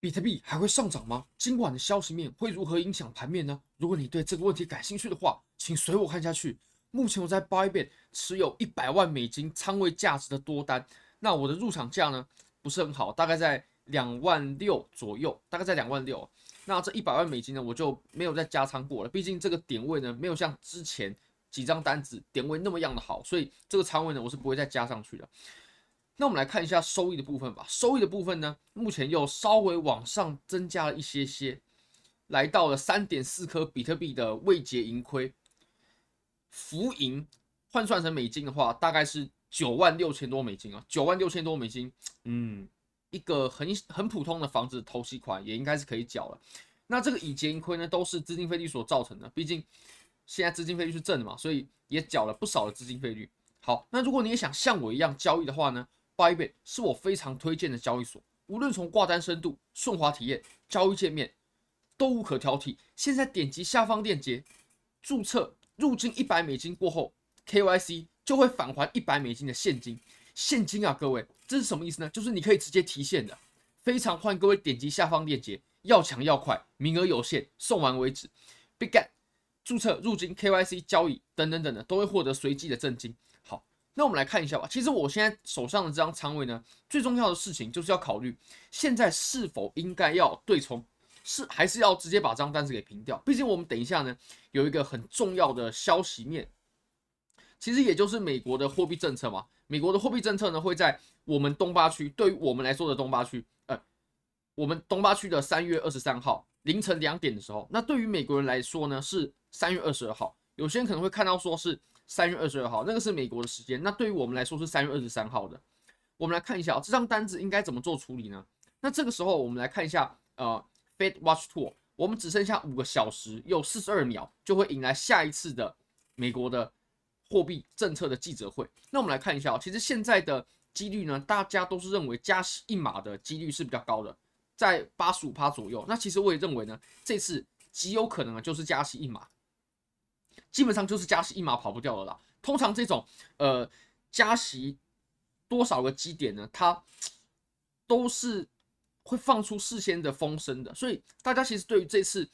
比特币还会上涨吗？今晚的消息面会如何影响盘面呢？如果你对这个问题感兴趣的话，请随我看下去。目前我在 Bybit 持有一百万美金仓位价值的多单，那我的入场价呢不是很好，大概在两万六左右，大概在两万六。那这一百万美金呢，我就没有再加仓过了，毕竟这个点位呢没有像之前几张单子点位那么样的好，所以这个仓位呢我是不会再加上去的。那我们来看一下收益的部分吧。收益的部分呢，目前又稍微往上增加了一些些，来到了三点四颗比特币的未结盈亏，浮盈换算成美金的话，大概是九万六千多美金啊，九万六千多美金，嗯，一个很很普通的房子投息款也应该是可以缴了。那这个已结盈亏呢，都是资金费率所造成的，毕竟现在资金费率是正的嘛，所以也缴了不少的资金费率。好，那如果你也想像我一样交易的话呢？Bybit 是我非常推荐的交易所，无论从挂单深度、顺滑体验、交易界面都无可挑剔。现在点击下方链接注册，入金一百美金过后，KYC 就会返还一百美金的现金。现金啊，各位，这是什么意思呢？就是你可以直接提现的。非常欢迎各位点击下方链接，要抢要快，名额有限，送完为止。Bitget 注册、入金、KYC 交易等等等等，都会获得随机的赠金。好那我们来看一下吧。其实我现在手上的这张仓位呢，最重要的事情就是要考虑现在是否应该要对冲，是还是要直接把这张单子给平掉。毕竟我们等一下呢有一个很重要的消息面，其实也就是美国的货币政策嘛。美国的货币政策呢会在我们东八区，对于我们来说的东八区，呃，我们东八区的三月二十三号凌晨两点的时候，那对于美国人来说呢是三月二十二号。有些人可能会看到说是。三月二十二号，那个是美国的时间。那对于我们来说是三月二十三号的。我们来看一下啊，这张单子应该怎么做处理呢？那这个时候我们来看一下，呃，Fed Watch Tool，我们只剩下五个小时又四十二秒，就会迎来下一次的美国的货币政策的记者会。那我们来看一下啊，其实现在的几率呢，大家都是认为加息一码的几率是比较高的，在八十五趴左右。那其实我也认为呢，这次极有可能啊，就是加息一码。基本上就是加息一码跑不掉了啦。通常这种呃加息多少个基点呢？它都是会放出事先的风声的，所以大家其实对于这次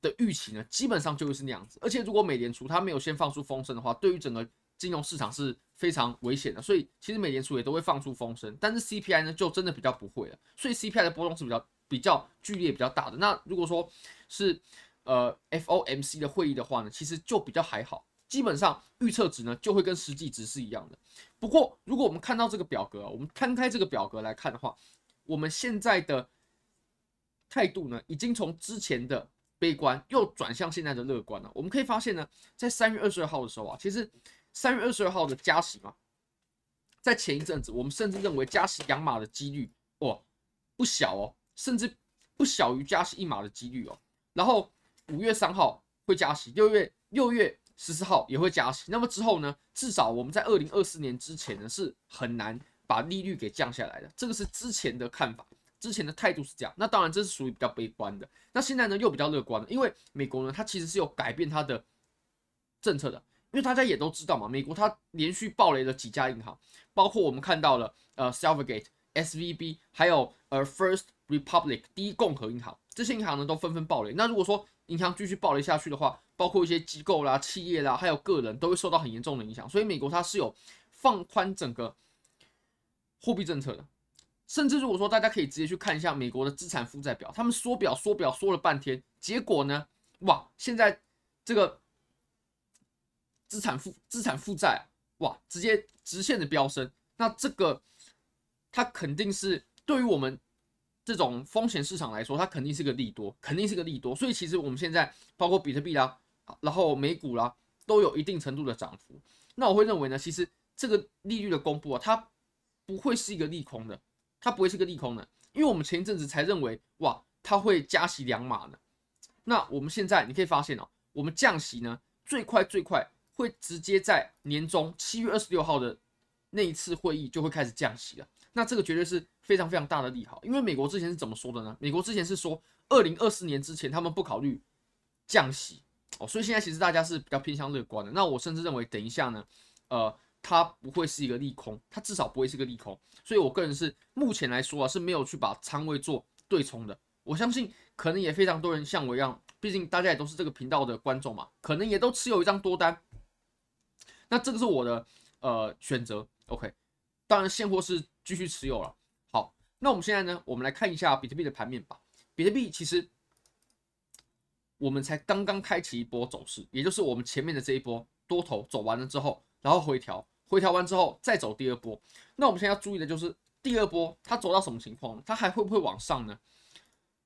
的预期呢，基本上就会是那样子。而且如果美联储它没有先放出风声的话，对于整个金融市场是非常危险的。所以其实美联储也都会放出风声，但是 CPI 呢就真的比较不会了。所以 CPI 的波动是比较比较剧烈、比较大的。那如果说是呃，FOMC 的会议的话呢，其实就比较还好，基本上预测值呢就会跟实际值是一样的。不过，如果我们看到这个表格，我们摊开这个表格来看的话，我们现在的态度呢，已经从之前的悲观又转向现在的乐观了。我们可以发现呢，在三月二十二号的时候啊，其实三月二十二号的加息嘛，在前一阵子，我们甚至认为加息两码的几率哦不小哦，甚至不小于加息一码的几率哦，然后。五月三号会加息，六月六月十四号也会加息。那么之后呢？至少我们在二零二四年之前呢，是很难把利率给降下来的。这个是之前的看法，之前的态度是这样。那当然这是属于比较悲观的。那现在呢又比较乐观了，因为美国呢它其实是有改变它的政策的。因为大家也都知道嘛，美国它连续暴雷了几家银行，包括我们看到了呃 Silvergate、SVB，还有呃 First Republic 第一共和银行，这些银行呢都纷纷暴雷。那如果说银行继续暴雷下去的话，包括一些机构啦、企业啦，还有个人都会受到很严重的影响。所以美国它是有放宽整个货币政策的，甚至如果说大家可以直接去看一下美国的资产负债表，他们缩表缩表缩了半天，结果呢，哇，现在这个资产负资产负债哇，直接直线的飙升。那这个它肯定是对于我们。这种风险市场来说，它肯定是个利多，肯定是个利多。所以其实我们现在包括比特币啦，然后美股啦，都有一定程度的涨幅。那我会认为呢，其实这个利率的公布啊，它不会是一个利空的，它不会是个利空的，因为我们前一阵子才认为哇，它会加息两码呢。那我们现在你可以发现哦，我们降息呢，最快最快会直接在年中七月二十六号的那一次会议就会开始降息了。那这个绝对是非常非常大的利好，因为美国之前是怎么说的呢？美国之前是说，二零二四年之前他们不考虑降息哦，所以现在其实大家是比较偏向乐观的。那我甚至认为，等一下呢，呃，它不会是一个利空，它至少不会是个利空。所以我个人是目前来说啊，是没有去把仓位做对冲的，我相信可能也非常多人像我一样，毕竟大家也都是这个频道的观众嘛，可能也都持有一张多单。那这个是我的呃选择，OK。当然现货是继续持有了。好，那我们现在呢，我们来看一下比特币的盘面吧。比特币其实我们才刚刚开启一波走势，也就是我们前面的这一波多头走完了之后，然后回调，回调完之后再走第二波。那我们现在要注意的就是。第二波它走到什么情况？它还会不会往上呢？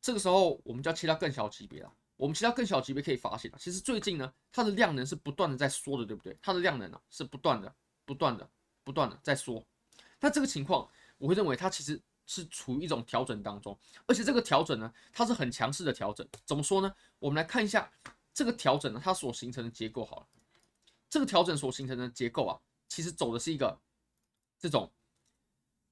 这个时候我们就要切到更小级别了。我们切到更小级别可以发现，其实最近呢，它的量能是不断的在缩的，对不对？它的量能呢是不断的、不断的、不断的在缩。那这个情况，我会认为它其实是处于一种调整当中，而且这个调整呢，它是很强势的调整。怎么说呢？我们来看一下这个调整呢，它所形成的结构好了。这个调整所形成的结构啊，其实走的是一个这种。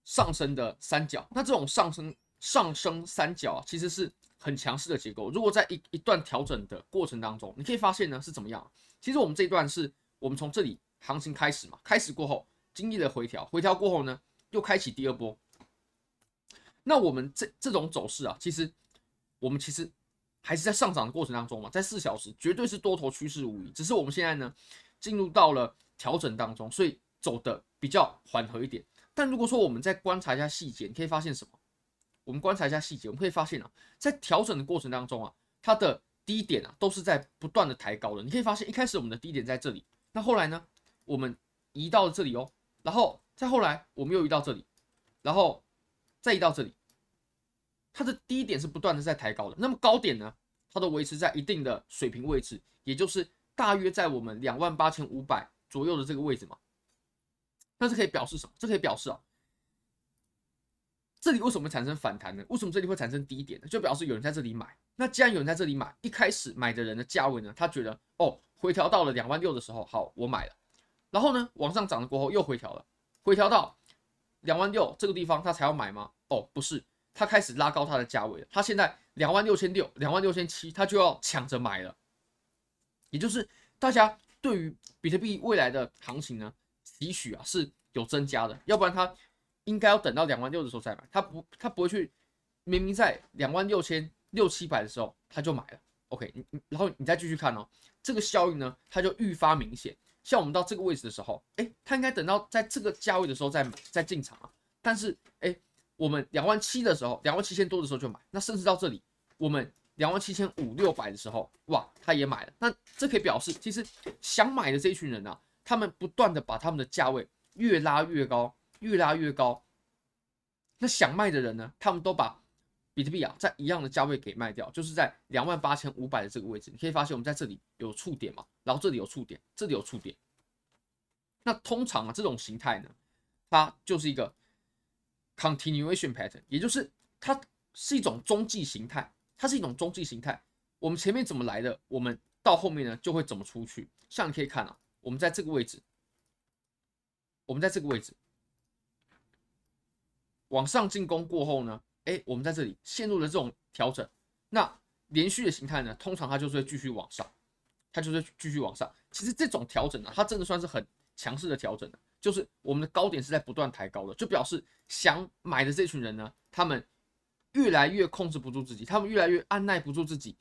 上升的三角，那这种上升上升三角啊，其实是很强势的结构。如果在一一段调整的过程当中，你可以发现呢是怎么样？其实我们这一段是我们从这里行情开始嘛，开始过后经历了回调，回调过后呢又开启第二波。那我们这这种走势啊，其实我们其实还是在上涨的过程当中嘛，在四小时绝对是多头趋势无疑，只是我们现在呢进入到了调整当中，所以走的比较缓和一点。但如果说我们再观察一下细节，你可以发现什么？我们观察一下细节，我们可以发现啊，在调整的过程当中啊，它的低点啊都是在不断的抬高的。你可以发现，一开始我们的低点在这里，那后来呢，我们移到了这里哦，然后再后来我们又移到这里，然后再移到这里，它的低点是不断的在抬高的。那么高点呢，它都维持在一定的水平位置，也就是大约在我们两万八千五百左右的这个位置嘛。那这可以表示什么？这可以表示啊，这里为什么产生反弹呢？为什么这里会产生低点呢？就表示有人在这里买。那既然有人在这里买，一开始买的人的价位呢，他觉得哦，回调到了两万六的时候，好，我买了。然后呢，往上涨了过后又回调了，回调到两万六这个地方，他才要买吗？哦，不是，他开始拉高他的价位了。他现在两万六千六、两万六千七，他就要抢着买了。也就是大家对于比特币未来的行情呢，期许啊是有增加的，要不然他应该要等到两万六的时候再买，他不他不会去明明在两万六千六七百的时候他就买了，OK，然后你再继续看哦，这个效应呢，它就愈发明显。像我们到这个位置的时候，哎，他应该等到在这个价位的时候再买再进场啊，但是哎，我们两万七的时候，两万七千多的时候就买，那甚至到这里我们两万七千五六百的时候，哇，他也买了，那这可以表示其实想买的这一群人啊。他们不断的把他们的价位越拉越高，越拉越高。那想卖的人呢？他们都把比特币啊在一样的价位给卖掉，就是在两万八千五百的这个位置。你可以发现，我们在这里有触点嘛，然后这里有触点，这里有触点。那通常啊，这种形态呢，它就是一个 continuation pattern，也就是它是一种中继形态，它是一种中继形态。我们前面怎么来的，我们到后面呢就会怎么出去。像你可以看啊。我们在这个位置，我们在这个位置往上进攻过后呢，哎，我们在这里陷入了这种调整。那连续的形态呢，通常它就是会继续往上，它就是继续往上。其实这种调整呢，它真的算是很强势的调整，就是我们的高点是在不断抬高的，就表示想买的这群人呢，他们越来越控制不住自己，他们越来越按捺不住自己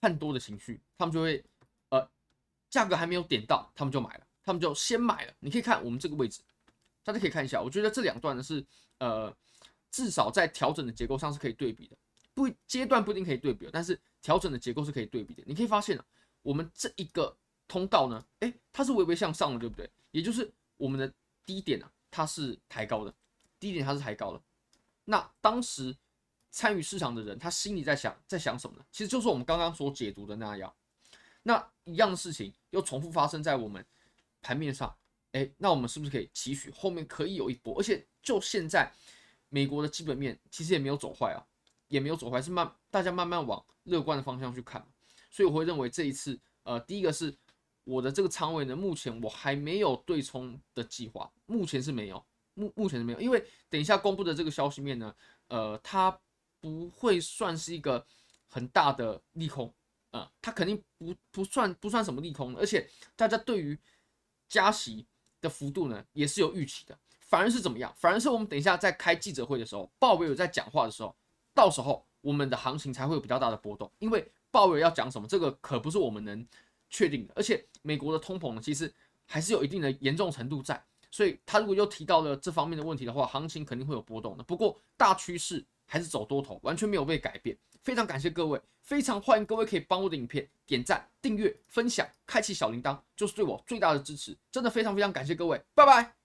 看多的情绪，他们就会呃。价格还没有点到，他们就买了，他们就先买了。你可以看我们这个位置，大家可以看一下。我觉得这两段呢是呃，至少在调整的结构上是可以对比的。不阶段不一定可以对比，但是调整的结构是可以对比的。你可以发现啊，我们这一个通道呢，诶，它是微微向上的，对不对？也就是我们的低点啊，它是抬高的，低点它是抬高的。那当时参与市场的人，他心里在想在想什么呢？其实就是我们刚刚所解读的那样。那一样的事情又重复发生在我们盘面上，哎，那我们是不是可以期许后面可以有一波？而且就现在，美国的基本面其实也没有走坏啊，也没有走坏，是慢大家慢慢往乐观的方向去看。所以我会认为这一次，呃，第一个是我的这个仓位呢，目前我还没有对冲的计划，目前是没有，目目前是没有，因为等一下公布的这个消息面呢，呃，它不会算是一个很大的利空。啊，它肯定不不算不算什么利空，而且大家对于加息的幅度呢也是有预期的。反而是怎么样？反而是我们等一下在开记者会的时候，鲍威尔在讲话的时候，到时候我们的行情才会有比较大的波动。因为鲍威尔要讲什么，这个可不是我们能确定的。而且美国的通膨呢，其实还是有一定的严重程度在，所以他如果又提到了这方面的问题的话，行情肯定会有波动的。不过大趋势还是走多头，完全没有被改变。非常感谢各位，非常欢迎各位可以帮我的影片点赞、订阅、分享、开启小铃铛，就是对我最大的支持。真的非常非常感谢各位，拜拜。